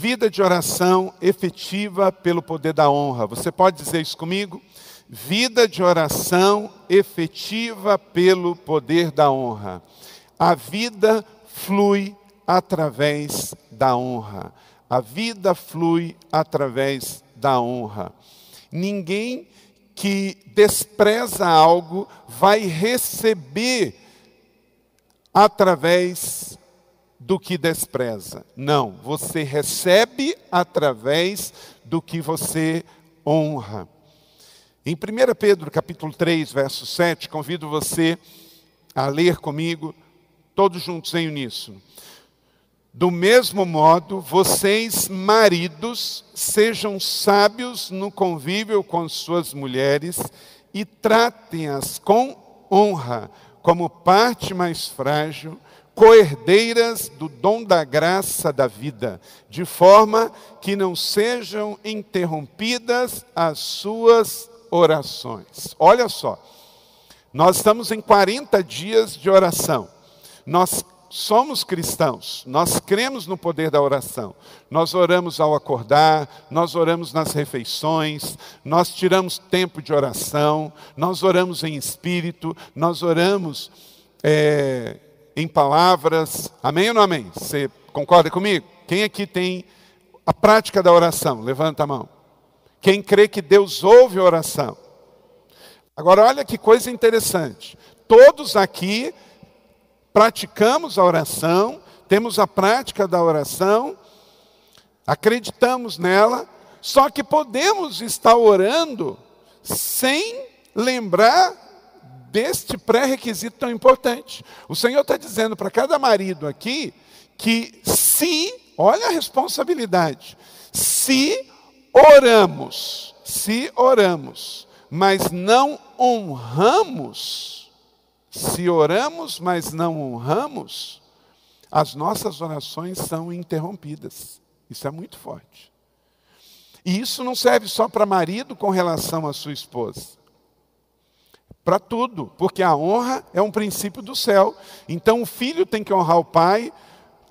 Vida de oração efetiva pelo poder da honra. Você pode dizer isso comigo? Vida de oração efetiva pelo poder da honra. A vida flui através da honra. A vida flui através da honra. Ninguém que despreza algo vai receber através do que despreza. Não, você recebe através do que você honra. Em 1 Pedro capítulo 3, verso 7, convido você a ler comigo, todos juntos em uníssono. Do mesmo modo, vocês, maridos, sejam sábios no convívio com suas mulheres e tratem-as com honra, como parte mais frágil coerdeiras do dom da graça da vida, de forma que não sejam interrompidas as suas orações. Olha só, nós estamos em 40 dias de oração. Nós somos cristãos, nós cremos no poder da oração. Nós oramos ao acordar, nós oramos nas refeições, nós tiramos tempo de oração, nós oramos em espírito, nós oramos. É, em palavras. Amém ou não amém? Você concorda comigo? Quem aqui tem a prática da oração? Levanta a mão. Quem crê que Deus ouve a oração? Agora, olha que coisa interessante. Todos aqui praticamos a oração, temos a prática da oração, acreditamos nela, só que podemos estar orando sem lembrar deste pré-requisito tão importante. O Senhor está dizendo para cada marido aqui que se, olha a responsabilidade, se oramos, se oramos, mas não honramos, se oramos, mas não honramos, as nossas orações são interrompidas. Isso é muito forte. E isso não serve só para marido com relação à sua esposa para tudo, porque a honra é um princípio do céu. Então o filho tem que honrar o pai,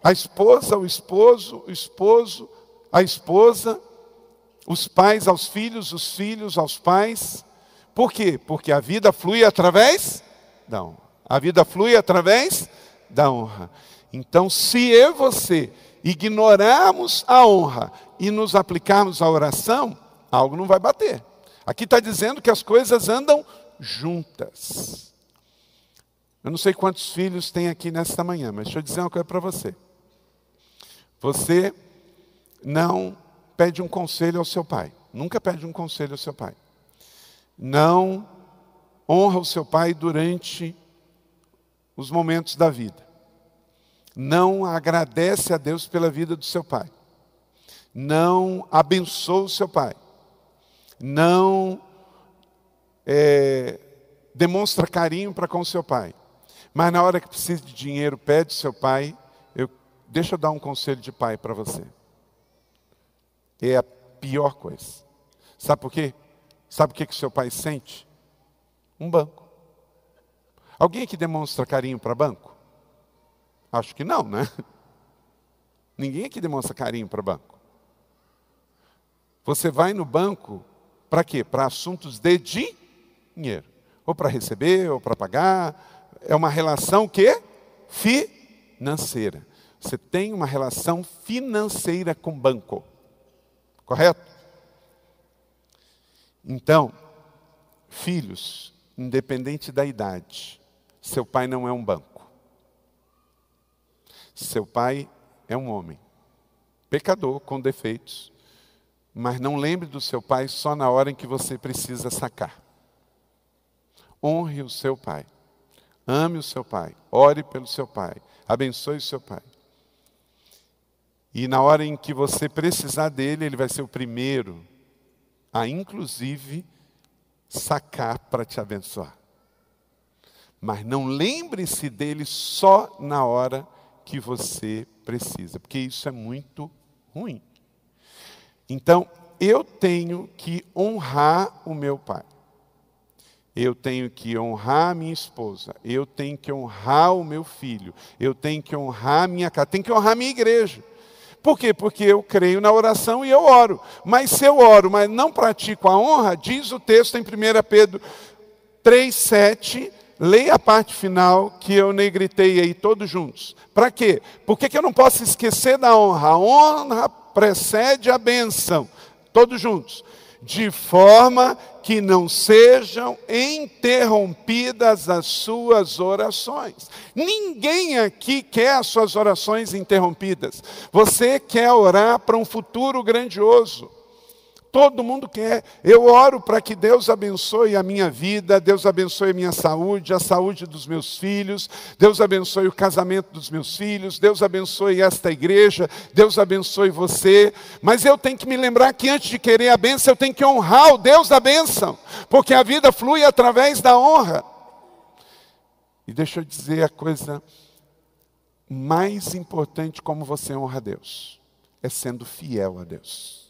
a esposa, o esposo, o esposo, a esposa, os pais aos filhos, os filhos aos pais. Por quê? Porque a vida flui através da honra. A vida flui através da honra. Então, se eu e você ignorarmos a honra e nos aplicarmos à oração, algo não vai bater. Aqui está dizendo que as coisas andam juntas. Eu não sei quantos filhos tem aqui nesta manhã, mas deixa eu dizer uma coisa para você. Você não pede um conselho ao seu pai. Nunca pede um conselho ao seu pai. Não honra o seu pai durante os momentos da vida. Não agradece a Deus pela vida do seu pai. Não abençoa o seu pai. Não é, demonstra carinho para com seu pai. Mas na hora que precisa de dinheiro, pede seu pai, eu, deixa eu dar um conselho de pai para você. É a pior coisa. Sabe por quê? Sabe o que, que seu pai sente? Um banco. Alguém aqui demonstra carinho para banco? Acho que não, né? Ninguém aqui demonstra carinho para banco. Você vai no banco para quê? Para assuntos de dinheiro dinheiro. Ou para receber, ou para pagar. É uma relação que? Financeira. Você tem uma relação financeira com o banco. Correto? Então, filhos, independente da idade, seu pai não é um banco. Seu pai é um homem, pecador, com defeitos, mas não lembre do seu pai só na hora em que você precisa sacar. Honre o seu pai. Ame o seu pai. Ore pelo seu pai. Abençoe o seu pai. E na hora em que você precisar dele, ele vai ser o primeiro a, inclusive, sacar para te abençoar. Mas não lembre-se dele só na hora que você precisa, porque isso é muito ruim. Então, eu tenho que honrar o meu pai eu tenho que honrar minha esposa, eu tenho que honrar o meu filho, eu tenho que honrar minha casa, tenho que honrar minha igreja. Por quê? Porque eu creio na oração e eu oro. Mas se eu oro, mas não pratico a honra, diz o texto em 1 Pedro 3,7, leia a parte final que eu negritei aí todos juntos. Para quê? Por que, que eu não posso esquecer da honra? A honra precede a benção. Todos juntos. De forma que não sejam interrompidas as suas orações. Ninguém aqui quer as suas orações interrompidas. Você quer orar para um futuro grandioso. Todo mundo quer. Eu oro para que Deus abençoe a minha vida, Deus abençoe a minha saúde, a saúde dos meus filhos, Deus abençoe o casamento dos meus filhos, Deus abençoe esta igreja, Deus abençoe você. Mas eu tenho que me lembrar que antes de querer a bênção, eu tenho que honrar o Deus da bênção, porque a vida flui através da honra. E deixa eu dizer a coisa mais importante como você honra a Deus, é sendo fiel a Deus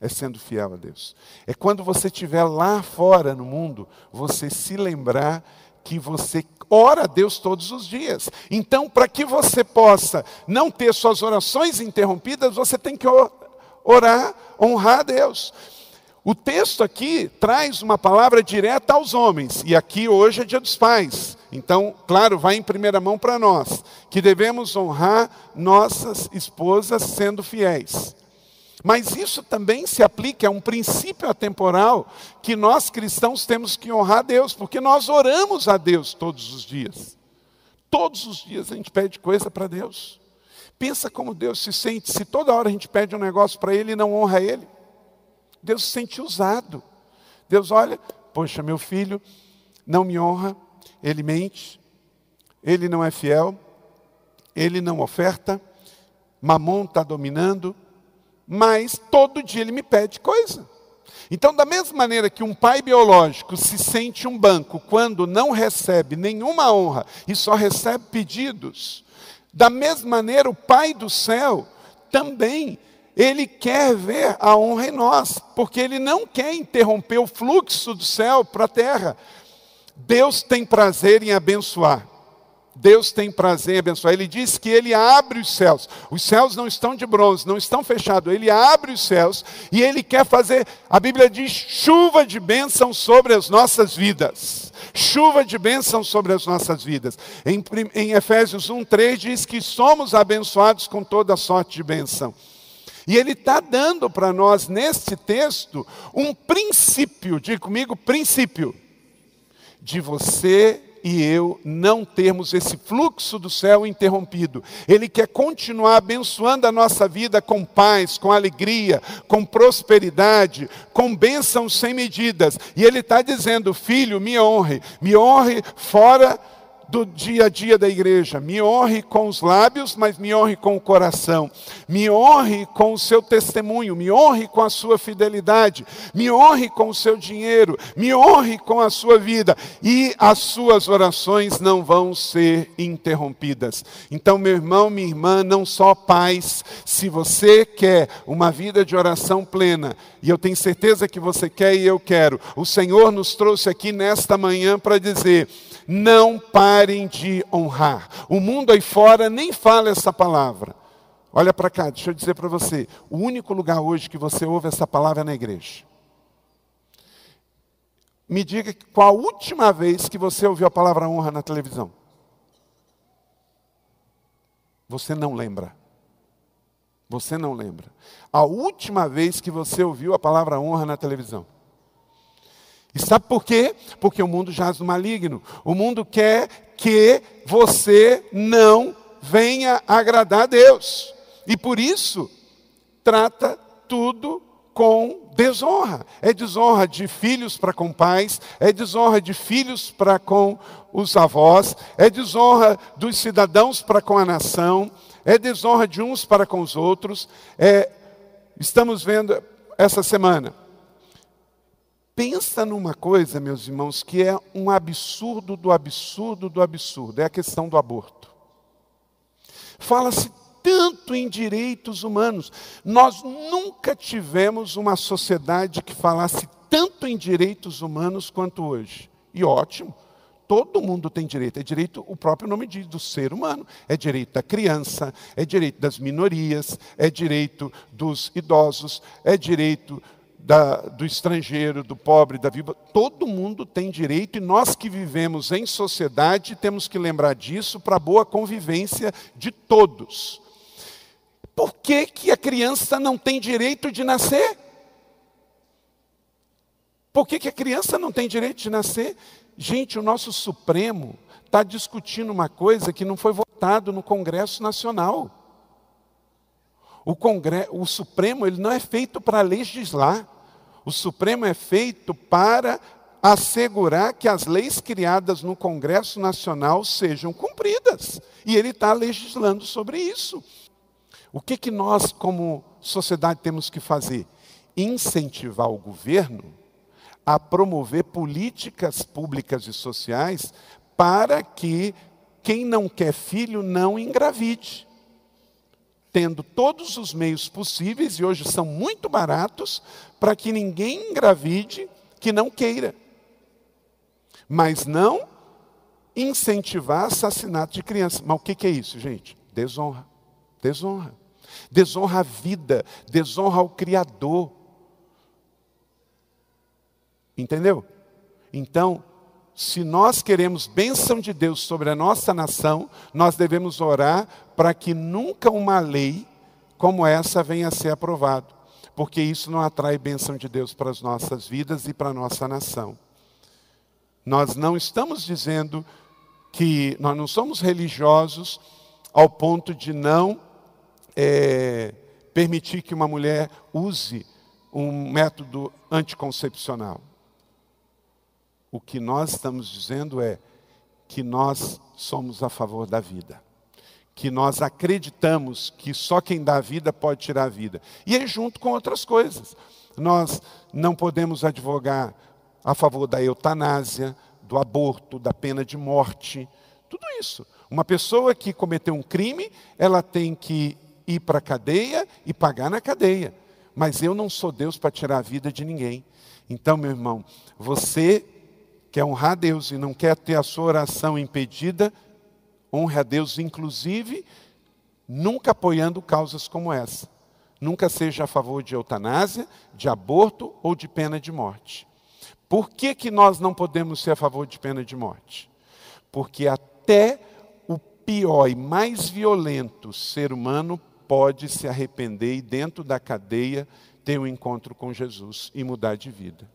é sendo fiel a Deus. É quando você estiver lá fora no mundo, você se lembrar que você ora a Deus todos os dias. Então, para que você possa não ter suas orações interrompidas, você tem que orar, honrar a Deus. O texto aqui traz uma palavra direta aos homens, e aqui hoje é dia dos pais. Então, claro, vai em primeira mão para nós, que devemos honrar nossas esposas sendo fiéis. Mas isso também se aplica a um princípio atemporal que nós cristãos temos que honrar a Deus, porque nós oramos a Deus todos os dias. Todos os dias a gente pede coisa para Deus. Pensa como Deus se sente se toda hora a gente pede um negócio para Ele e não honra Ele. Deus se sente usado. Deus olha, poxa, meu filho não me honra, ele mente, ele não é fiel, ele não oferta, mamon está dominando, mas todo dia ele me pede coisa. Então, da mesma maneira que um pai biológico se sente um banco quando não recebe nenhuma honra e só recebe pedidos, da mesma maneira o pai do céu também ele quer ver a honra em nós, porque ele não quer interromper o fluxo do céu para a terra. Deus tem prazer em abençoar. Deus tem prazer em abençoar. Ele diz que ele abre os céus. Os céus não estão de bronze, não estão fechados. Ele abre os céus e ele quer fazer, a Bíblia diz, chuva de bênção sobre as nossas vidas. Chuva de bênção sobre as nossas vidas. Em, em Efésios 1, 3 diz que somos abençoados com toda sorte de bênção. E ele está dando para nós, neste texto, um princípio, diga comigo, princípio, de você e eu não termos esse fluxo do céu interrompido. Ele quer continuar abençoando a nossa vida com paz, com alegria, com prosperidade, com bênçãos sem medidas. E Ele está dizendo: Filho, me honre, me honre fora do dia a dia da igreja. Me honre com os lábios, mas me honre com o coração. Me honre com o seu testemunho, me honre com a sua fidelidade, me honre com o seu dinheiro, me honre com a sua vida e as suas orações não vão ser interrompidas. Então, meu irmão, minha irmã, não só paz, se você quer uma vida de oração plena, e eu tenho certeza que você quer e eu quero, o Senhor nos trouxe aqui nesta manhã para dizer: não parem de honrar. O mundo aí fora nem fala essa palavra. Olha para cá, deixa eu dizer para você: o único lugar hoje que você ouve essa palavra é na igreja. Me diga qual a última vez que você ouviu a palavra honra na televisão. Você não lembra. Você não lembra. A última vez que você ouviu a palavra honra na televisão. E sabe por quê? Porque o mundo jaz no maligno. O mundo quer que você não venha agradar a Deus. E por isso, trata tudo com desonra. É desonra de filhos para com pais, é desonra de filhos para com os avós, é desonra dos cidadãos para com a nação, é desonra de uns para com os outros. É, estamos vendo essa semana Pensa numa coisa, meus irmãos, que é um absurdo do absurdo do absurdo, é a questão do aborto. Fala-se tanto em direitos humanos. Nós nunca tivemos uma sociedade que falasse tanto em direitos humanos quanto hoje. E ótimo, Todo mundo tem direito. É direito, o próprio nome diz, do ser humano. É direito da criança, é direito das minorias, é direito dos idosos, é direito da, do estrangeiro, do pobre, da viúva. Todo mundo tem direito e nós que vivemos em sociedade temos que lembrar disso para a boa convivência de todos. Por que, que a criança não tem direito de nascer? Por que, que a criança não tem direito de nascer? Gente, o nosso Supremo está discutindo uma coisa que não foi votado no Congresso Nacional. O, o Supremo ele não é feito para legislar. O Supremo é feito para assegurar que as leis criadas no Congresso Nacional sejam cumpridas. E ele está legislando sobre isso. O que, que nós, como sociedade, temos que fazer? Incentivar o governo a promover políticas públicas e sociais para que quem não quer filho não engravide. Tendo todos os meios possíveis, e hoje são muito baratos, para que ninguém engravide que não queira. Mas não incentivar assassinato de criança. Mas o que é isso, gente? Desonra. Desonra. Desonra a vida, desonra o Criador. Entendeu? Então, se nós queremos bênção de Deus sobre a nossa nação, nós devemos orar para que nunca uma lei como essa venha a ser aprovada, porque isso não atrai bênção de Deus para as nossas vidas e para a nossa nação. Nós não estamos dizendo que nós não somos religiosos ao ponto de não é, permitir que uma mulher use um método anticoncepcional. O que nós estamos dizendo é que nós somos a favor da vida. Que nós acreditamos que só quem dá vida pode tirar a vida. E é junto com outras coisas. Nós não podemos advogar a favor da eutanásia, do aborto, da pena de morte, tudo isso. Uma pessoa que cometeu um crime, ela tem que ir para a cadeia e pagar na cadeia. Mas eu não sou Deus para tirar a vida de ninguém. Então, meu irmão, você quer honrar a Deus e não quer ter a sua oração impedida, honre a Deus, inclusive, nunca apoiando causas como essa. Nunca seja a favor de eutanásia, de aborto ou de pena de morte. Por que, que nós não podemos ser a favor de pena de morte? Porque até o pior e mais violento ser humano pode se arrepender e, dentro da cadeia, ter um encontro com Jesus e mudar de vida.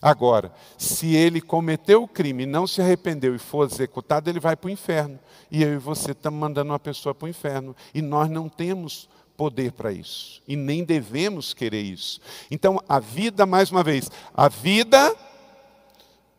Agora, se ele cometeu o crime não se arrependeu e for executado, ele vai para o inferno. E eu e você estamos mandando uma pessoa para o inferno. E nós não temos poder para isso. E nem devemos querer isso. Então, a vida, mais uma vez, a vida,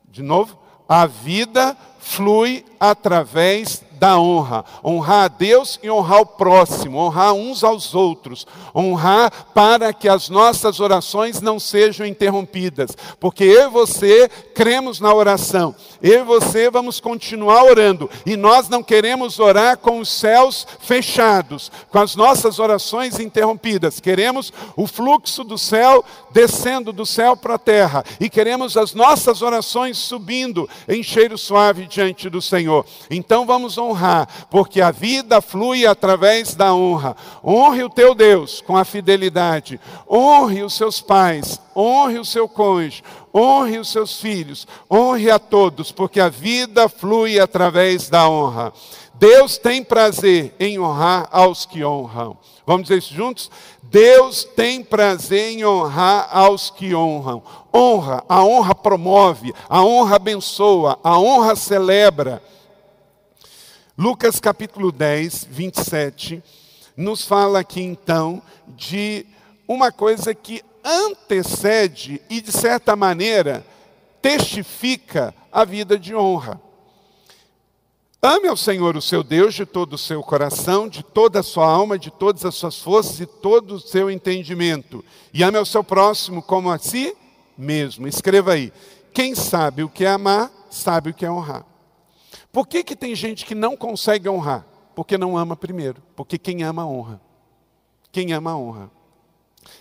de novo, a vida flui através da honra. Honrar a Deus e honrar o próximo, honrar uns aos outros, honrar para que as nossas orações não sejam interrompidas, porque eu e você cremos na oração, eu e você vamos continuar orando, e nós não queremos orar com os céus fechados, com as nossas orações interrompidas, queremos o fluxo do céu descendo do céu para a terra, e queremos as nossas orações subindo em cheiro suave diante do Senhor. Então vamos honrar honrar, porque a vida flui através da honra. Honre o teu Deus com a fidelidade, honre os seus pais, honre o seu cônjuge, honre os seus filhos, honre a todos, porque a vida flui através da honra. Deus tem prazer em honrar aos que honram. Vamos dizer isso juntos? Deus tem prazer em honrar aos que honram. Honra, a honra promove, a honra abençoa, a honra celebra. Lucas capítulo 10, 27, nos fala aqui então de uma coisa que antecede e, de certa maneira, testifica a vida de honra. Ame ao Senhor, o seu Deus, de todo o seu coração, de toda a sua alma, de todas as suas forças e todo o seu entendimento. E ame ao seu próximo como a si mesmo. Escreva aí. Quem sabe o que é amar, sabe o que é honrar. Por que, que tem gente que não consegue honrar? Porque não ama primeiro. Porque quem ama, honra. Quem ama, honra.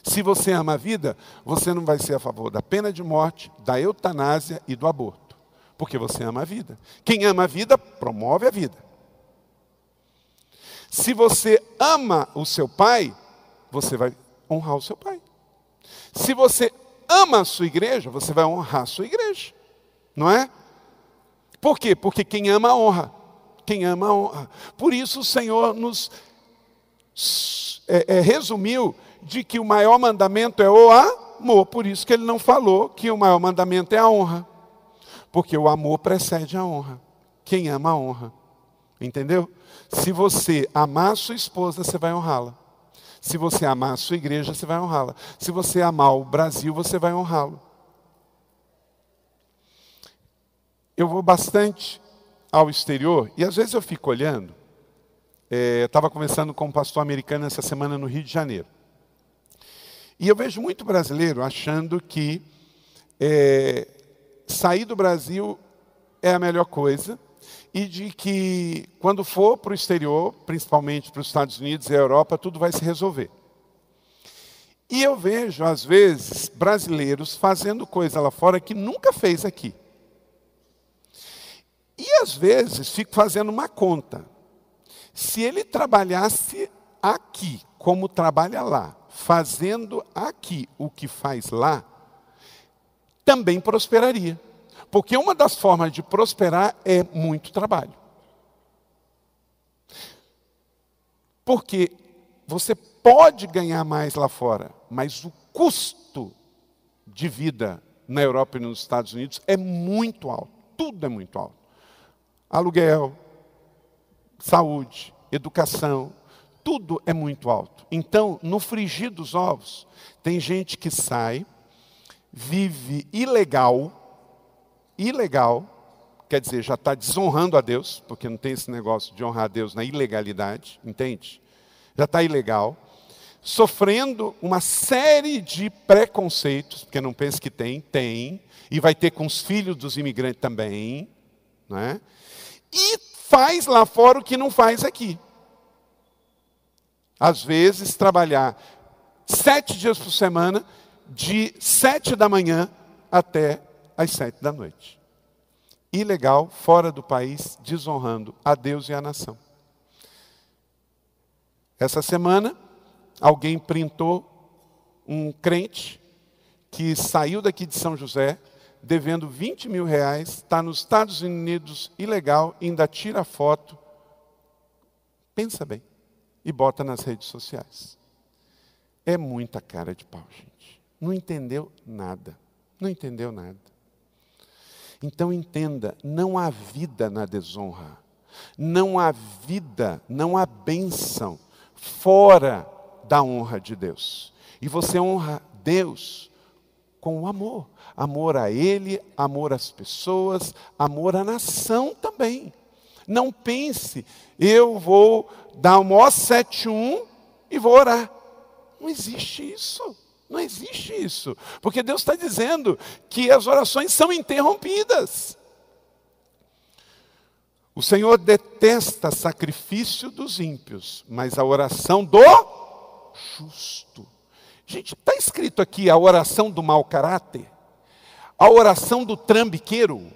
Se você ama a vida, você não vai ser a favor da pena de morte, da eutanásia e do aborto. Porque você ama a vida. Quem ama a vida, promove a vida. Se você ama o seu pai, você vai honrar o seu pai. Se você ama a sua igreja, você vai honrar a sua igreja. Não é? Por quê? Porque quem ama honra. Quem ama honra. Por isso o Senhor nos é, é, resumiu de que o maior mandamento é o amor. Por isso que ele não falou que o maior mandamento é a honra. Porque o amor precede a honra. Quem ama honra. Entendeu? Se você amar a sua esposa, você vai honrá-la. Se você amar a sua igreja, você vai honrá-la. Se você amar o Brasil, você vai honrá-lo. Eu vou bastante ao exterior e às vezes eu fico olhando. É, Estava conversando com um pastor americano essa semana no Rio de Janeiro. E eu vejo muito brasileiro achando que é, sair do Brasil é a melhor coisa e de que quando for para o exterior, principalmente para os Estados Unidos e a Europa, tudo vai se resolver. E eu vejo, às vezes, brasileiros fazendo coisa lá fora que nunca fez aqui. E às vezes fico fazendo uma conta. Se ele trabalhasse aqui como trabalha lá, fazendo aqui o que faz lá, também prosperaria. Porque uma das formas de prosperar é muito trabalho. Porque você pode ganhar mais lá fora, mas o custo de vida na Europa e nos Estados Unidos é muito alto. Tudo é muito alto. Aluguel, saúde, educação, tudo é muito alto. Então, no frigir dos ovos, tem gente que sai, vive ilegal, ilegal, quer dizer, já está desonrando a Deus, porque não tem esse negócio de honrar a Deus na ilegalidade, entende? Já está ilegal, sofrendo uma série de preconceitos, porque não pense que tem, tem, e vai ter com os filhos dos imigrantes também, né? E faz lá fora o que não faz aqui. Às vezes, trabalhar sete dias por semana, de sete da manhã até às sete da noite. Ilegal, fora do país, desonrando a Deus e a nação. Essa semana, alguém printou um crente que saiu daqui de São José, devendo 20 mil reais, está nos Estados Unidos ilegal, ainda tira foto. Pensa bem. E bota nas redes sociais. É muita cara de pau, gente. Não entendeu nada. Não entendeu nada. Então entenda, não há vida na desonra. Não há vida, não há bênção fora da honra de Deus. E você honra Deus com o amor. Amor a Ele, amor às pessoas, amor à nação também. Não pense, eu vou dar o maior 7-1 e vou orar. Não existe isso. Não existe isso. Porque Deus está dizendo que as orações são interrompidas. O Senhor detesta sacrifício dos ímpios, mas a oração do justo. Gente, está escrito aqui a oração do mau caráter, a oração do trambiqueiro,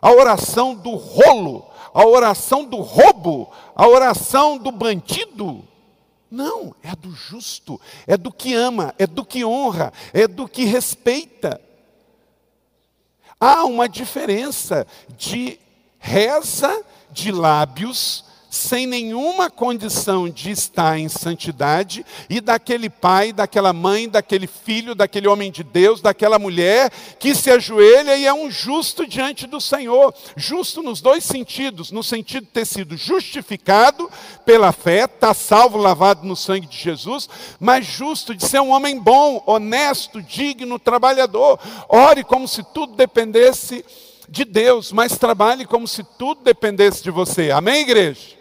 a oração do rolo, a oração do roubo, a oração do bandido. Não, é do justo, é do que ama, é do que honra, é do que respeita. Há uma diferença de reza de lábios sem nenhuma condição de estar em santidade, e daquele pai, daquela mãe, daquele filho, daquele homem de Deus, daquela mulher que se ajoelha e é um justo diante do Senhor. Justo nos dois sentidos: no sentido de ter sido justificado pela fé, está salvo, lavado no sangue de Jesus, mas justo de ser um homem bom, honesto, digno, trabalhador. Ore como se tudo dependesse de Deus, mas trabalhe como se tudo dependesse de você. Amém, igreja?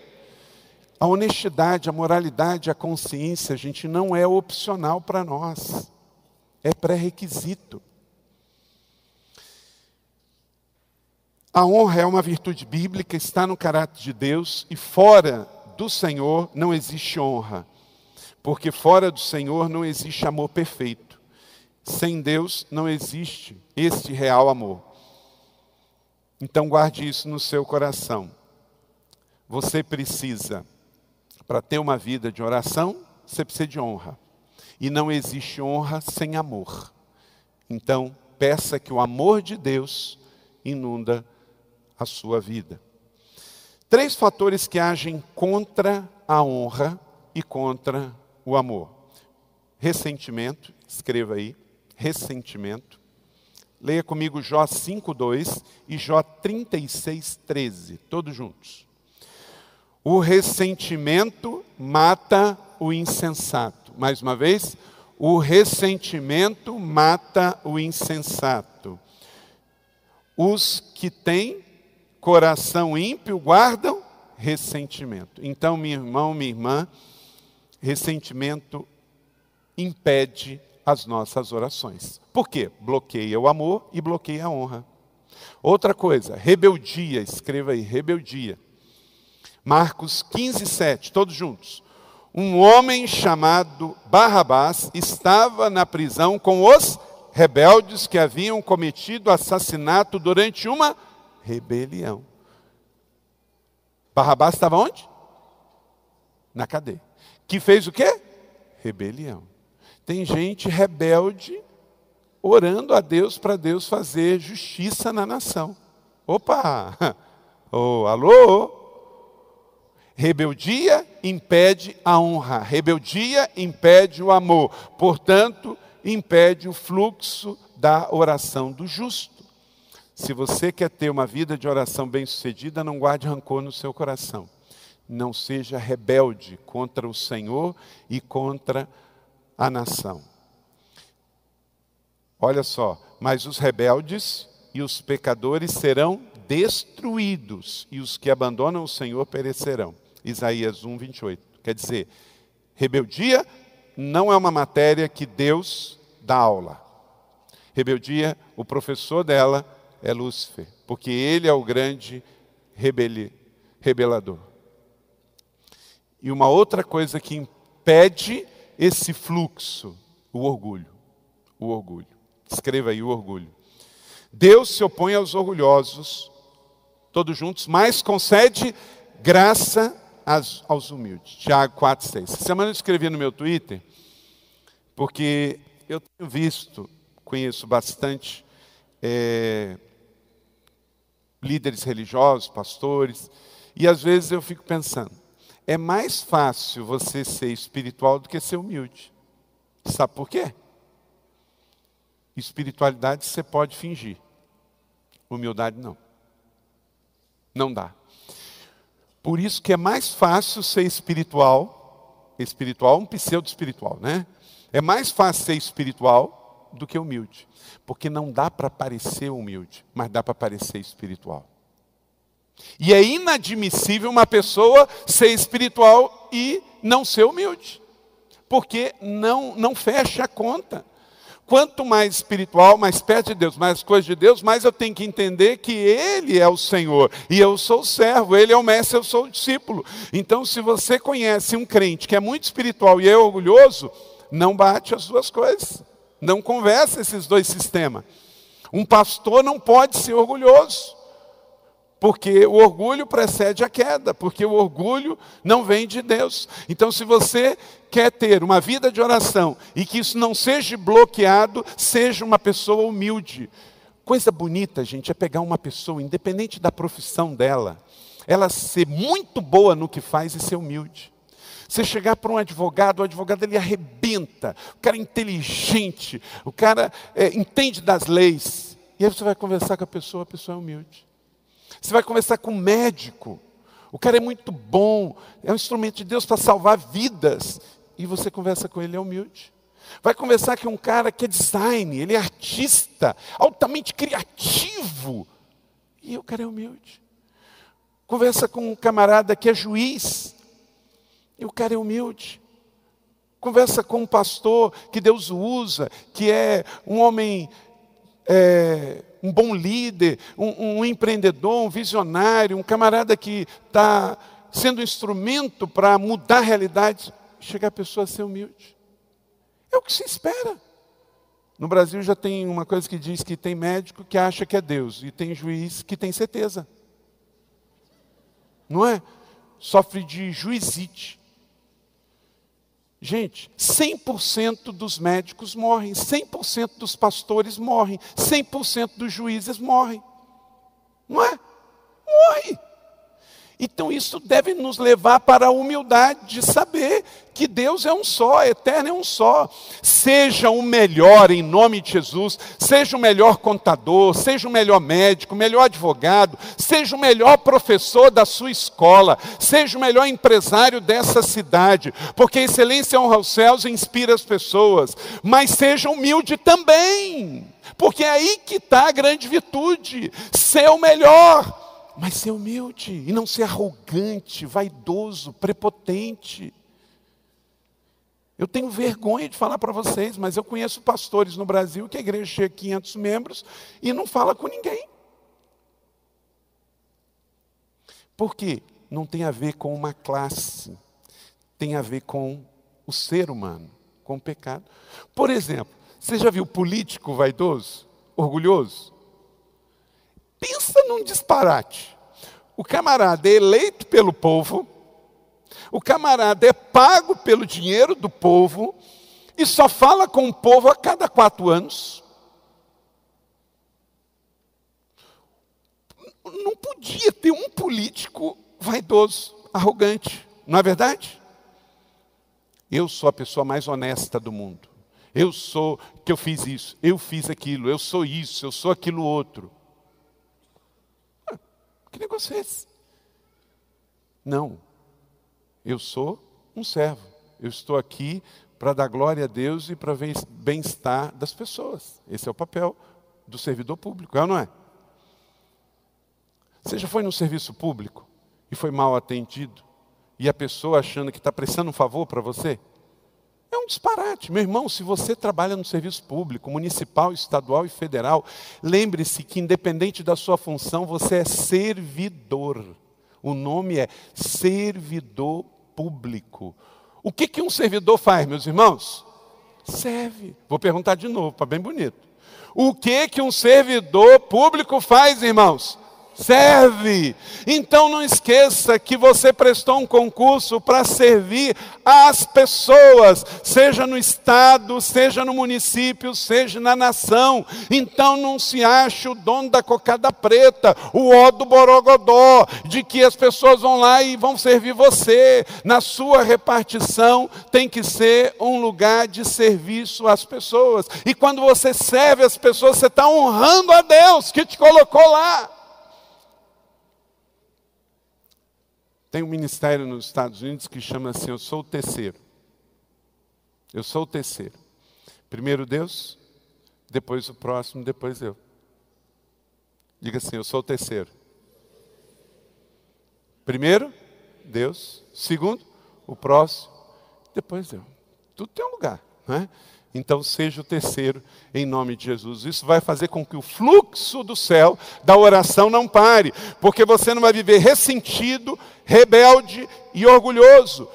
A honestidade, a moralidade, a consciência, gente, não é opcional para nós, é pré-requisito. A honra é uma virtude bíblica, está no caráter de Deus e fora do Senhor não existe honra, porque fora do Senhor não existe amor perfeito. Sem Deus não existe este real amor. Então guarde isso no seu coração. Você precisa, para ter uma vida de oração, você precisa de honra. E não existe honra sem amor. Então, peça que o amor de Deus inunda a sua vida. Três fatores que agem contra a honra e contra o amor. Ressentimento, escreva aí, ressentimento. Leia comigo Jó 5:2 e Jó 36:13, todos juntos. O ressentimento mata o insensato. Mais uma vez, o ressentimento mata o insensato. Os que têm coração ímpio guardam ressentimento. Então, meu irmão, minha irmã, ressentimento impede as nossas orações. Por quê? Bloqueia o amor e bloqueia a honra. Outra coisa, rebeldia, escreva aí, rebeldia. Marcos 15, 7, todos juntos um homem chamado Barrabás estava na prisão com os rebeldes que haviam cometido assassinato durante uma rebelião. Barrabás estava onde? Na cadeia. Que fez o quê? Rebelião. Tem gente rebelde orando a Deus para Deus fazer justiça na nação. Opa! Oh, alô? Rebeldia impede a honra, rebeldia impede o amor, portanto, impede o fluxo da oração do justo. Se você quer ter uma vida de oração bem-sucedida, não guarde rancor no seu coração. Não seja rebelde contra o Senhor e contra a nação. Olha só, mas os rebeldes e os pecadores serão destruídos, e os que abandonam o Senhor perecerão. Isaías 1, 28. Quer dizer, rebeldia não é uma matéria que Deus dá aula. Rebeldia, o professor dela é Lúcifer, porque ele é o grande rebeli, rebelador. E uma outra coisa que impede esse fluxo, o orgulho. O orgulho. Escreva aí o orgulho. Deus se opõe aos orgulhosos, todos juntos, mas concede graça aos, aos humildes. Tiago 4, 6. Essa semana eu escrevi no meu Twitter, porque eu tenho visto, conheço bastante é, líderes religiosos, pastores, e às vezes eu fico pensando, é mais fácil você ser espiritual do que ser humilde. Sabe por quê? Espiritualidade você pode fingir, humildade não. Não dá. Por isso que é mais fácil ser espiritual, espiritual, um pseudo espiritual, né? É mais fácil ser espiritual do que humilde, porque não dá para parecer humilde, mas dá para parecer espiritual. E é inadmissível uma pessoa ser espiritual e não ser humilde, porque não não fecha a conta. Quanto mais espiritual, mais perto de Deus, mais coisas de Deus, mais eu tenho que entender que Ele é o Senhor e eu sou o servo, Ele é o mestre, eu sou o discípulo. Então, se você conhece um crente que é muito espiritual e é orgulhoso, não bate as duas coisas, não conversa esses dois sistemas. Um pastor não pode ser orgulhoso, porque o orgulho precede a queda, porque o orgulho não vem de Deus. Então, se você quer ter uma vida de oração e que isso não seja bloqueado, seja uma pessoa humilde. Coisa bonita, gente, é pegar uma pessoa, independente da profissão dela, ela ser muito boa no que faz e ser humilde. Você chegar para um advogado, o advogado ele arrebenta, o cara é inteligente, o cara é, entende das leis. E aí você vai conversar com a pessoa, a pessoa é humilde. Você vai conversar com um médico, o cara é muito bom, é um instrumento de Deus para salvar vidas e você conversa com ele, é humilde. Vai conversar com um cara que é design, ele é artista, altamente criativo, e o cara é humilde. Conversa com um camarada que é juiz, e o cara é humilde. Conversa com um pastor que Deus usa, que é um homem, é, um bom líder, um, um empreendedor, um visionário, um camarada que está sendo um instrumento para mudar a realidade chegar a pessoa a ser humilde. É o que se espera. No Brasil já tem uma coisa que diz que tem médico que acha que é Deus e tem juiz que tem certeza. Não é? Sofre de juizite. Gente, 100% dos médicos morrem, 100% dos pastores morrem, 100% dos juízes morrem. Não é? Morre. Então isso deve nos levar para a humildade de saber que Deus é um só, eterno é um só. Seja o melhor em nome de Jesus, seja o melhor contador, seja o melhor médico, melhor advogado, seja o melhor professor da sua escola, seja o melhor empresário dessa cidade, porque excelência honra os céus e inspira as pessoas, mas seja humilde também, porque é aí que está a grande virtude, ser o melhor mas ser humilde e não ser arrogante, vaidoso, prepotente. Eu tenho vergonha de falar para vocês, mas eu conheço pastores no Brasil que a igreja chega a 500 membros e não fala com ninguém. Por quê? Não tem a ver com uma classe, tem a ver com o ser humano, com o pecado. Por exemplo, você já viu político vaidoso, orgulhoso? Pensa num disparate. O camarada é eleito pelo povo, o camarada é pago pelo dinheiro do povo e só fala com o povo a cada quatro anos. Não podia ter um político vaidoso, arrogante, não é verdade? Eu sou a pessoa mais honesta do mundo. Eu sou que eu fiz isso, eu fiz aquilo, eu sou isso, eu sou aquilo outro. Que negócio é esse? Não. Eu sou um servo. Eu estou aqui para dar glória a Deus e para bem-estar das pessoas. Esse é o papel do servidor público, é ou não é? Você já foi no serviço público e foi mal atendido e a pessoa achando que está prestando um favor para você? É um disparate. Meu irmão, se você trabalha no serviço público, municipal, estadual e federal, lembre-se que, independente da sua função, você é servidor. O nome é servidor público. O que, que um servidor faz, meus irmãos? Serve. Vou perguntar de novo, para bem bonito. O que, que um servidor público faz, irmãos? Serve. Então não esqueça que você prestou um concurso para servir as pessoas, seja no estado, seja no município, seja na nação. Então não se ache o dono da cocada preta, o ó do borogodó, de que as pessoas vão lá e vão servir você. Na sua repartição tem que ser um lugar de serviço às pessoas. E quando você serve as pessoas, você está honrando a Deus que te colocou lá. Tem um ministério nos Estados Unidos que chama assim: Eu sou o terceiro. Eu sou o terceiro. Primeiro Deus, depois o próximo, depois eu. Diga assim: Eu sou o terceiro. Primeiro, Deus. Segundo, o próximo, depois eu. Tudo tem um lugar, não é? Então seja o terceiro em nome de Jesus. Isso vai fazer com que o fluxo do céu da oração não pare, porque você não vai viver ressentido, rebelde e orgulhoso.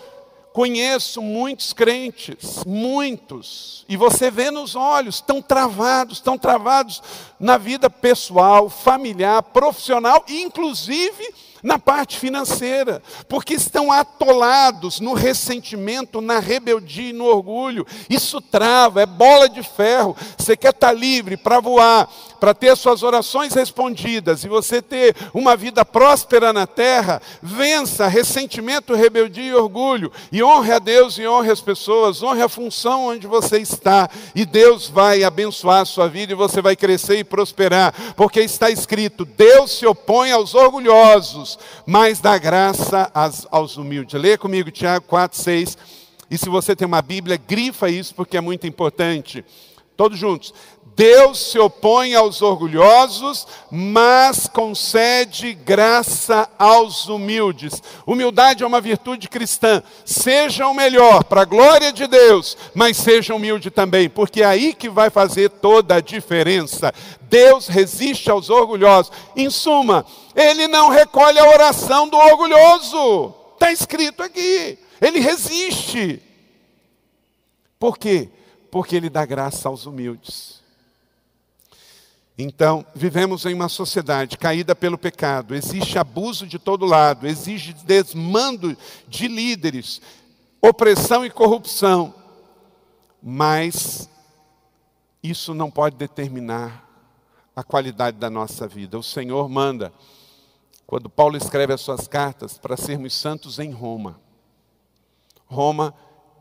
Conheço muitos crentes, muitos, e você vê nos olhos, estão travados, estão travados na vida pessoal, familiar, profissional, inclusive na parte financeira, porque estão atolados no ressentimento, na rebeldia e no orgulho. Isso trava, é bola de ferro. Você quer estar livre para voar, para ter suas orações respondidas e você ter uma vida próspera na terra, vença ressentimento, rebeldia e orgulho e honre a Deus e honre as pessoas, honre a função onde você está e Deus vai abençoar a sua vida e você vai crescer e prosperar, porque está escrito: Deus se opõe aos orgulhosos, mas dá graça aos, humildes. Leia comigo Tiago 4, 6. E se você tem uma Bíblia, grifa isso porque é muito importante. Todos juntos. Deus se opõe aos orgulhosos, mas concede graça aos humildes. Humildade é uma virtude cristã. Seja o melhor, para a glória de Deus, mas seja humilde também, porque é aí que vai fazer toda a diferença. Deus resiste aos orgulhosos. Em suma, Ele não recolhe a oração do orgulhoso. Está escrito aqui. Ele resiste. Por quê? Porque Ele dá graça aos humildes. Então, vivemos em uma sociedade caída pelo pecado, existe abuso de todo lado, existe desmando de líderes, opressão e corrupção, mas isso não pode determinar a qualidade da nossa vida. O Senhor manda, quando Paulo escreve as suas cartas, para sermos santos em Roma. Roma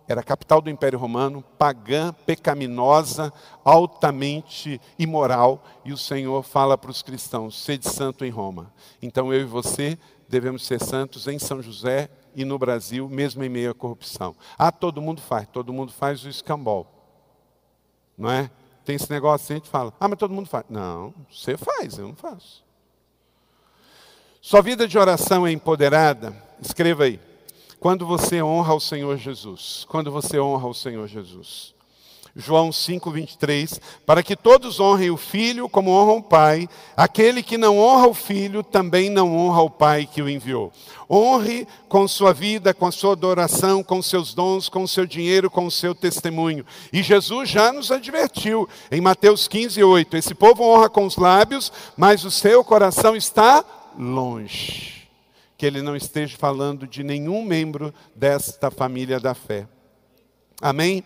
era a capital do Império Romano, pagã, pecaminosa, altamente imoral, e o Senhor fala para os cristãos: sede santo em Roma. Então eu e você devemos ser santos em São José e no Brasil, mesmo em meio à corrupção. Ah, todo mundo faz, todo mundo faz o escambol. Não é? Tem esse negócio a gente fala, ah, mas todo mundo faz. Não, você faz, eu não faço. Sua vida de oração é empoderada? Escreva aí. Quando você honra o Senhor Jesus. Quando você honra o Senhor Jesus. João 5, 23, para que todos honrem o Filho como honram o Pai, aquele que não honra o Filho também não honra o Pai que o enviou. Honre com sua vida, com sua adoração, com seus dons, com seu dinheiro, com seu testemunho. E Jesus já nos advertiu em Mateus 15, 8: esse povo honra com os lábios, mas o seu coração está longe que ele não esteja falando de nenhum membro desta família da fé. Amém?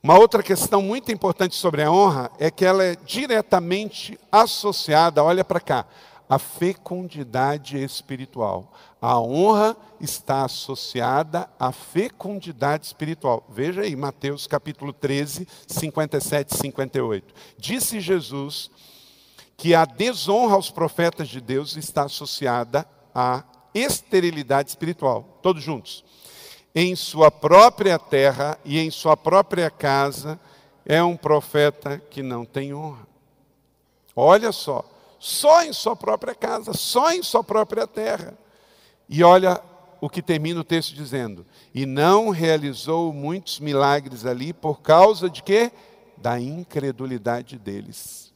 Uma outra questão muito importante sobre a honra é que ela é diretamente associada, olha para cá, à fecundidade espiritual. A honra está associada à fecundidade espiritual. Veja aí, Mateus capítulo 13, 57 e 58. Disse Jesus que a desonra aos profetas de Deus está associada à esterilidade espiritual. Todos juntos. Em sua própria terra e em sua própria casa é um profeta que não tem honra. Olha só, só em sua própria casa, só em sua própria terra. E olha o que termina o texto dizendo: e não realizou muitos milagres ali por causa de quê? Da incredulidade deles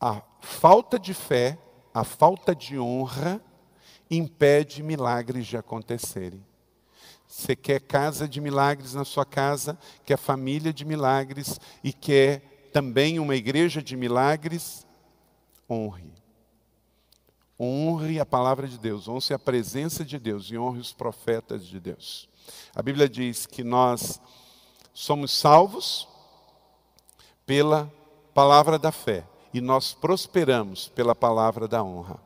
a falta de fé, a falta de honra, impede milagres de acontecerem. Você quer casa de milagres na sua casa, quer família de milagres e quer também uma igreja de milagres? Honre. Honre a palavra de Deus, honre a presença de Deus e honre os profetas de Deus. A Bíblia diz que nós somos salvos pela palavra da fé e nós prosperamos pela palavra da honra.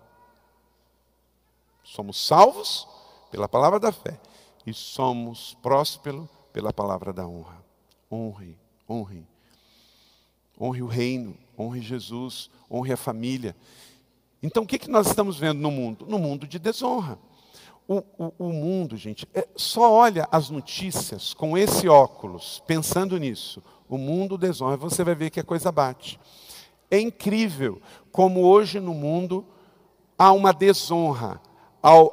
Somos salvos pela palavra da fé e somos prósperos pela palavra da honra. Honre, honre. Honre o reino, honre Jesus, honre a família. Então, o que, que nós estamos vendo no mundo? No mundo de desonra. O, o, o mundo, gente, é, só olha as notícias com esse óculos, pensando nisso. O mundo desonra, você vai ver que a coisa bate. É incrível como hoje no mundo há uma desonra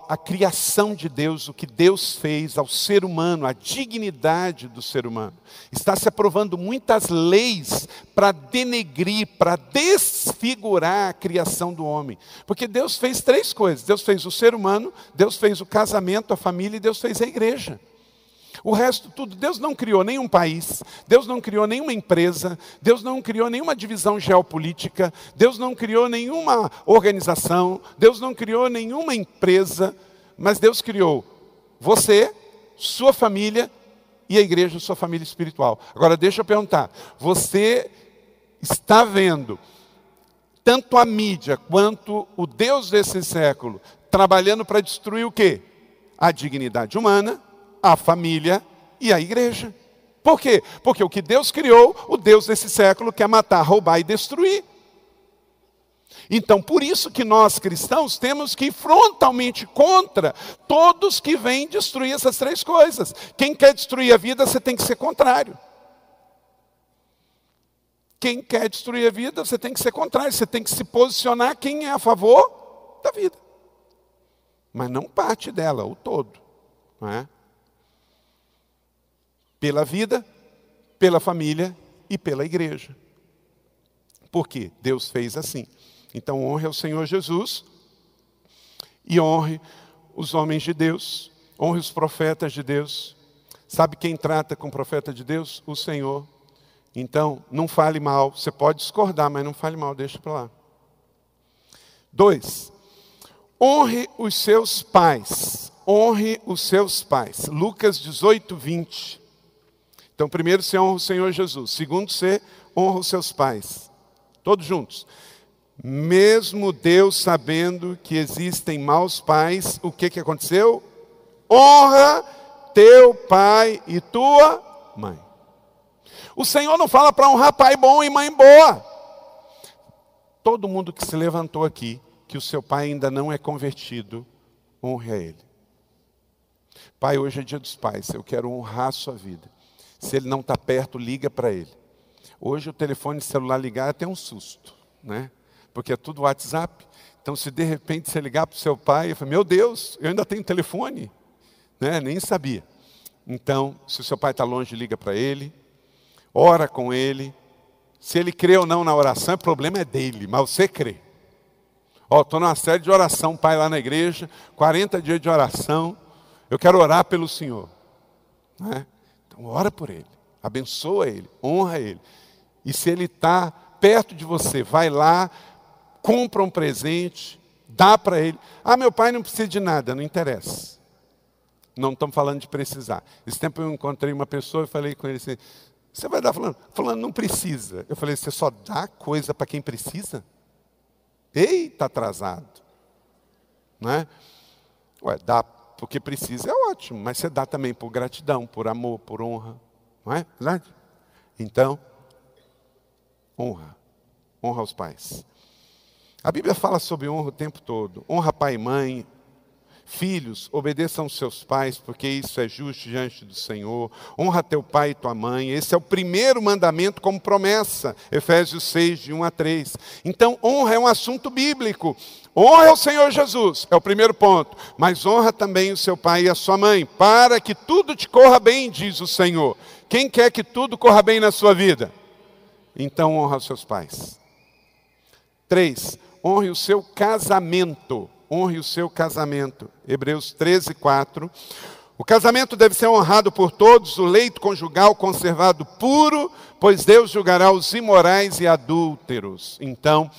à criação de Deus, o que Deus fez ao ser humano, a dignidade do ser humano. Está se aprovando muitas leis para denegrir, para desfigurar a criação do homem. Porque Deus fez três coisas: Deus fez o ser humano, Deus fez o casamento, a família e Deus fez a igreja. O resto tudo, Deus não criou nenhum país, Deus não criou nenhuma empresa, Deus não criou nenhuma divisão geopolítica, Deus não criou nenhuma organização, Deus não criou nenhuma empresa, mas Deus criou você, sua família e a igreja, sua família espiritual. Agora deixa eu perguntar, você está vendo tanto a mídia quanto o Deus desse século trabalhando para destruir o quê? A dignidade humana, a família e a igreja. Por quê? Porque o que Deus criou, o Deus desse século quer matar, roubar e destruir. Então, por isso que nós cristãos temos que ir frontalmente contra todos que vêm destruir essas três coisas. Quem quer destruir a vida, você tem que ser contrário. Quem quer destruir a vida, você tem que ser contrário, você tem que se posicionar quem é a favor da vida. Mas não parte dela, o todo. Não é? Pela vida, pela família e pela igreja. Por quê? Deus fez assim. Então honre ao Senhor Jesus e honre os homens de Deus, honre os profetas de Deus. Sabe quem trata com o profeta de Deus? O Senhor. Então, não fale mal. Você pode discordar, mas não fale mal, deixa para lá. Dois, honre os seus pais. Honre os seus pais. Lucas 18, 20. Então, primeiro você honra o Senhor Jesus. Segundo, você honra os seus pais. Todos juntos. Mesmo Deus sabendo que existem maus pais, o que, que aconteceu? Honra teu pai e tua mãe. O Senhor não fala para honrar pai bom e mãe boa. Todo mundo que se levantou aqui, que o seu pai ainda não é convertido, honre a ele. Pai, hoje é dia dos pais, eu quero honrar a sua vida. Se ele não está perto, liga para ele. Hoje o telefone celular ligar é até um susto, né? Porque é tudo WhatsApp. Então, se de repente você ligar para o seu pai e falar, meu Deus, eu ainda tenho telefone, né? Nem sabia. Então, se o seu pai está longe, liga para ele, ora com ele. Se ele crê ou não na oração, o problema é dele, mas você crê. Ó, estou numa série de oração, pai lá na igreja, 40 dias de oração. Eu quero orar pelo Senhor. Né? Então, ora por ele, abençoa ele, honra ele. E se ele está perto de você, vai lá, compra um presente, dá para ele. Ah, meu pai não precisa de nada, não interessa. Não estamos falando de precisar. Esse tempo eu encontrei uma pessoa e falei com ele assim: você vai dar falando? Falando, não precisa. Eu falei, você só dá coisa para quem precisa? Eita, atrasado. Não é? Ué, dá porque precisa é ótimo, mas você dá também por gratidão, por amor, por honra. Não é verdade? Então, honra. Honra aos pais. A Bíblia fala sobre honra o tempo todo. Honra pai e mãe. Filhos, obedeçam seus pais, porque isso é justo diante do Senhor. Honra teu pai e tua mãe. Esse é o primeiro mandamento como promessa. Efésios 6, de 1 a 3. Então, honra é um assunto bíblico. Honra ao Senhor Jesus, é o primeiro ponto. Mas honra também o seu pai e a sua mãe, para que tudo te corra bem, diz o Senhor. Quem quer que tudo corra bem na sua vida? Então honra os seus pais. Três, honre o seu casamento. Honre o seu casamento. Hebreus 13, 4. O casamento deve ser honrado por todos, o leito conjugal conservado puro, pois Deus julgará os imorais e adúlteros. Então,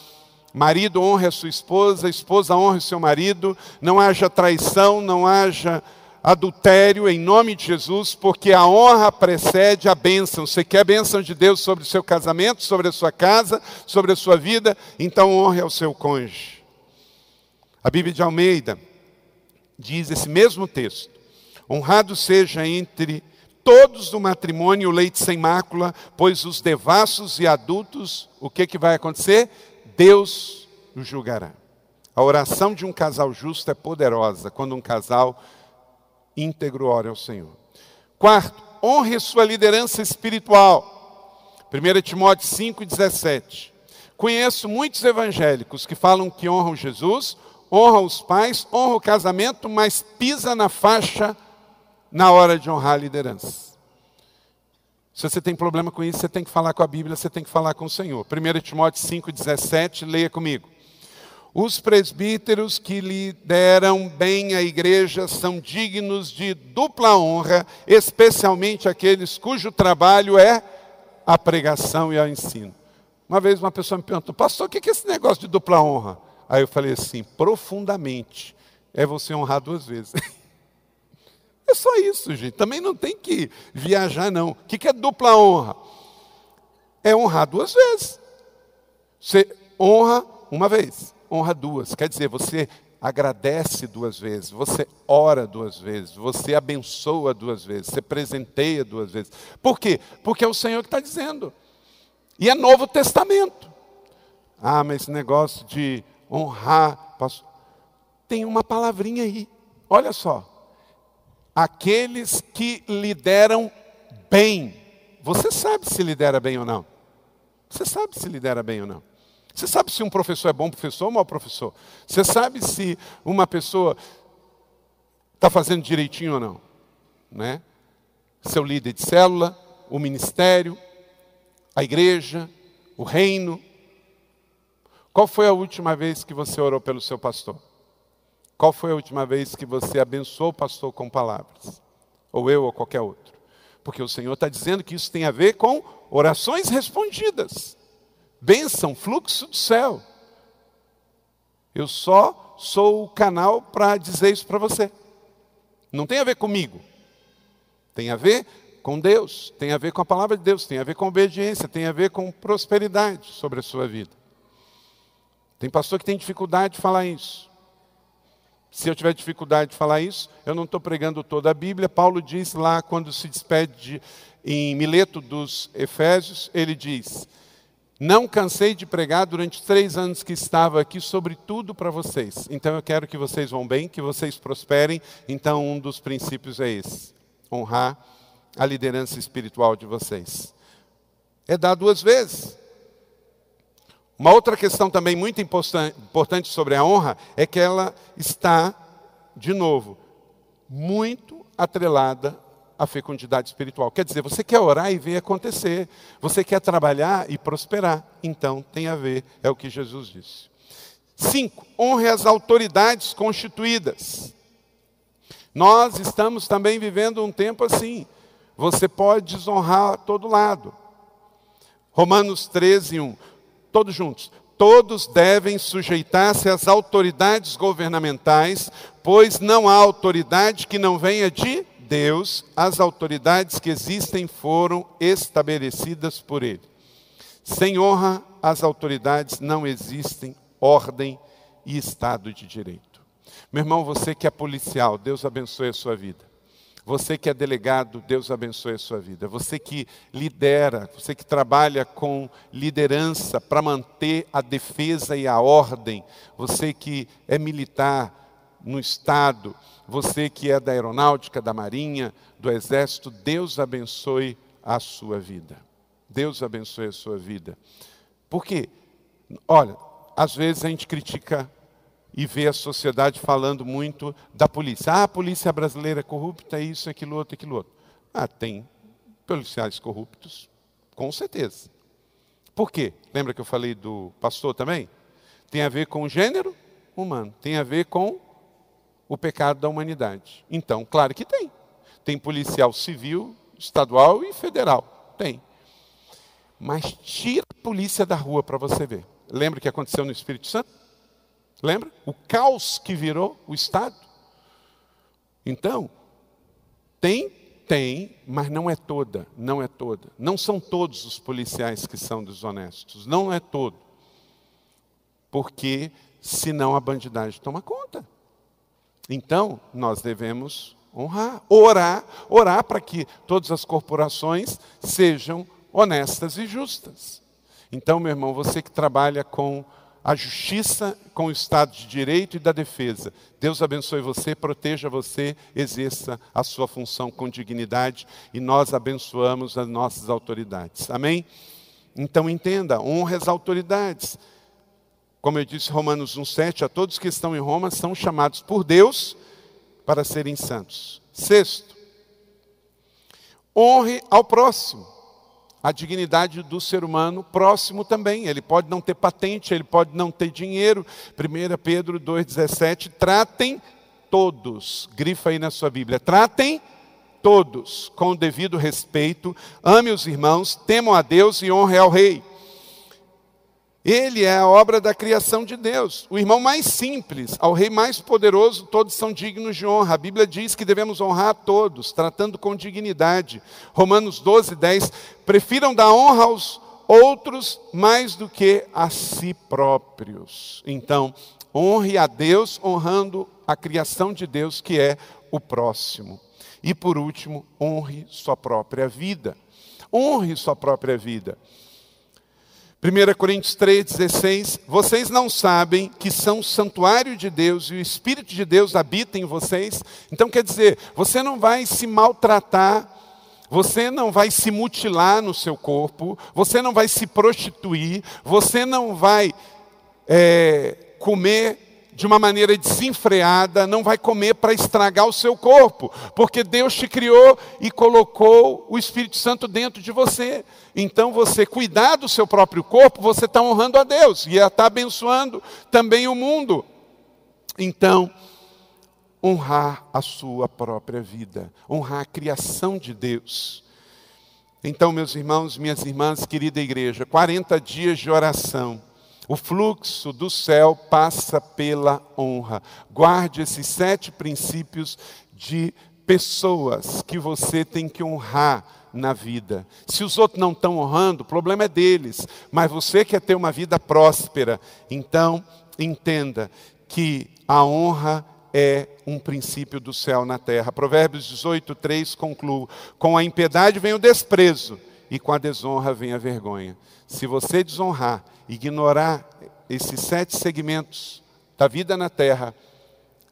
marido honre a sua esposa, esposa honre seu marido, não haja traição, não haja adultério em nome de Jesus, porque a honra precede a bênção. Você quer a bênção de Deus sobre o seu casamento, sobre a sua casa, sobre a sua vida? Então honre ao seu cônjuge. A Bíblia de Almeida diz esse mesmo texto: Honrado seja entre todos do matrimônio o leite sem mácula, pois os devassos e adultos, o que, que vai acontecer? Deus os julgará. A oração de um casal justo é poderosa quando um casal íntegro ore ao Senhor. Quarto, honre sua liderança espiritual. 1 Timóteo 5,17. Conheço muitos evangélicos que falam que honram Jesus, honram os pais, honram o casamento, mas pisa na faixa na hora de honrar a liderança. Se você tem problema com isso, você tem que falar com a Bíblia, você tem que falar com o Senhor. 1 Timóteo 5,17, leia comigo. Os presbíteros que lideram bem a igreja são dignos de dupla honra, especialmente aqueles cujo trabalho é a pregação e o ensino. Uma vez uma pessoa me perguntou, pastor, o que é esse negócio de dupla honra? Aí eu falei assim, profundamente, é você honrar duas vezes. É só isso, gente. Também não tem que viajar, não. O que é dupla honra? É honrar duas vezes. Você honra uma vez honra duas. Quer dizer, você agradece duas vezes, você ora duas vezes, você abençoa duas vezes, você presenteia duas vezes. Por quê? Porque é o Senhor que está dizendo. E é Novo Testamento. Ah, mas esse negócio de honrar, tem uma palavrinha aí. Olha só. Aqueles que lideram bem. Você sabe se lidera bem ou não? Você sabe se lidera bem ou não? Você sabe se um professor é bom professor ou mau professor? Você sabe se uma pessoa está fazendo direitinho ou não? Né? Seu líder de célula, o ministério, a igreja, o reino. Qual foi a última vez que você orou pelo seu pastor? Qual foi a última vez que você abençoou o pastor com palavras? Ou eu ou qualquer outro? Porque o Senhor está dizendo que isso tem a ver com orações respondidas, bênção, fluxo do céu. Eu só sou o canal para dizer isso para você. Não tem a ver comigo. Tem a ver com Deus, tem a ver com a palavra de Deus, tem a ver com obediência, tem a ver com prosperidade sobre a sua vida. Tem pastor que tem dificuldade de falar isso. Se eu tiver dificuldade de falar isso, eu não estou pregando toda a Bíblia. Paulo diz lá, quando se despede de, em Mileto dos Efésios, ele diz: Não cansei de pregar durante três anos que estava aqui sobre tudo para vocês. Então eu quero que vocês vão bem, que vocês prosperem. Então um dos princípios é esse: honrar a liderança espiritual de vocês. É dar duas vezes. Uma outra questão também muito importante sobre a honra é que ela está, de novo, muito atrelada à fecundidade espiritual. Quer dizer, você quer orar e ver acontecer, você quer trabalhar e prosperar. Então, tem a ver, é o que Jesus disse. Cinco, honre as autoridades constituídas. Nós estamos também vivendo um tempo assim. Você pode desonrar a todo lado. Romanos 13, 1 todos juntos. Todos devem sujeitar-se às autoridades governamentais, pois não há autoridade que não venha de Deus, as autoridades que existem foram estabelecidas por Ele. Sem honra às autoridades não existem ordem e Estado de Direito. Meu irmão, você que é policial, Deus abençoe a sua vida. Você que é delegado, Deus abençoe a sua vida. Você que lidera, você que trabalha com liderança para manter a defesa e a ordem, você que é militar no Estado, você que é da aeronáutica, da marinha, do exército, Deus abençoe a sua vida. Deus abençoe a sua vida. Por quê? Olha, às vezes a gente critica e vê a sociedade falando muito da polícia. Ah, a polícia brasileira é corrupta, isso, aquilo outro, aquilo outro. Ah, tem policiais corruptos, com certeza. Por quê? Lembra que eu falei do pastor também? Tem a ver com o gênero humano, tem a ver com o pecado da humanidade. Então, claro que tem. Tem policial civil, estadual e federal. Tem. Mas tira a polícia da rua para você ver. Lembra o que aconteceu no Espírito Santo? Lembra? O caos que virou o Estado. Então, tem, tem, mas não é toda, não é toda. Não são todos os policiais que são desonestos, não é todo. Porque senão a bandidagem toma conta. Então, nós devemos honrar, orar, orar para que todas as corporações sejam honestas e justas. Então, meu irmão, você que trabalha com a justiça com o Estado de Direito e da defesa. Deus abençoe você, proteja você, exerça a sua função com dignidade e nós abençoamos as nossas autoridades. Amém? Então entenda, honre as autoridades. Como eu disse Romanos 1,7, a todos que estão em Roma são chamados por Deus para serem santos. Sexto, honre ao próximo a dignidade do ser humano próximo também. Ele pode não ter patente, ele pode não ter dinheiro. 1 Pedro 2,17: tratem todos, grifa aí na sua Bíblia, tratem todos com o devido respeito, ame os irmãos, temam a Deus e honre ao Rei. Ele é a obra da criação de Deus. O irmão mais simples, ao rei mais poderoso, todos são dignos de honra. A Bíblia diz que devemos honrar a todos, tratando com dignidade. Romanos 12, 10. Prefiram dar honra aos outros mais do que a si próprios. Então, honre a Deus, honrando a criação de Deus, que é o próximo. E por último, honre sua própria vida. Honre sua própria vida. 1 Coríntios 3,16: Vocês não sabem que são santuário de Deus e o Espírito de Deus habita em vocês? Então quer dizer, você não vai se maltratar, você não vai se mutilar no seu corpo, você não vai se prostituir, você não vai é, comer de uma maneira desenfreada, não vai comer para estragar o seu corpo, porque Deus te criou e colocou o Espírito Santo dentro de você. Então, você cuidar do seu próprio corpo, você está honrando a Deus e está abençoando também o mundo. Então, honrar a sua própria vida, honrar a criação de Deus. Então, meus irmãos, minhas irmãs, querida igreja, 40 dias de oração. O fluxo do céu passa pela honra. Guarde esses sete princípios de pessoas que você tem que honrar na vida. Se os outros não estão honrando, o problema é deles. Mas você quer ter uma vida próspera, então entenda que a honra é um princípio do céu na terra. Provérbios 18, 3 conclui: Com a impiedade vem o desprezo, e com a desonra vem a vergonha. Se você desonrar, ignorar esses sete segmentos da vida na terra,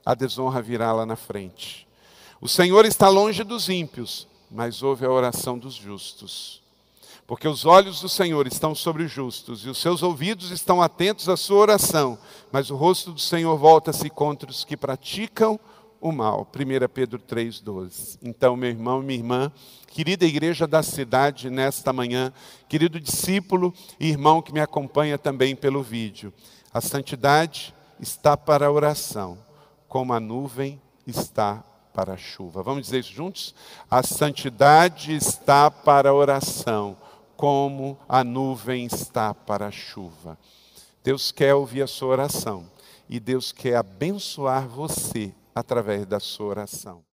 a desonra virá lá na frente. O Senhor está longe dos ímpios, mas ouve a oração dos justos. Porque os olhos do Senhor estão sobre os justos e os seus ouvidos estão atentos à sua oração, mas o rosto do Senhor volta-se contra os que praticam o mal. 1 Pedro 3,12. Então, meu irmão, minha irmã, querida igreja da cidade, nesta manhã, querido discípulo e irmão que me acompanha também pelo vídeo, a santidade está para a oração, como a nuvem está para a chuva. Vamos dizer isso juntos? A santidade está para a oração como a nuvem está para a chuva. Deus quer ouvir a sua oração e Deus quer abençoar você através da sua oração.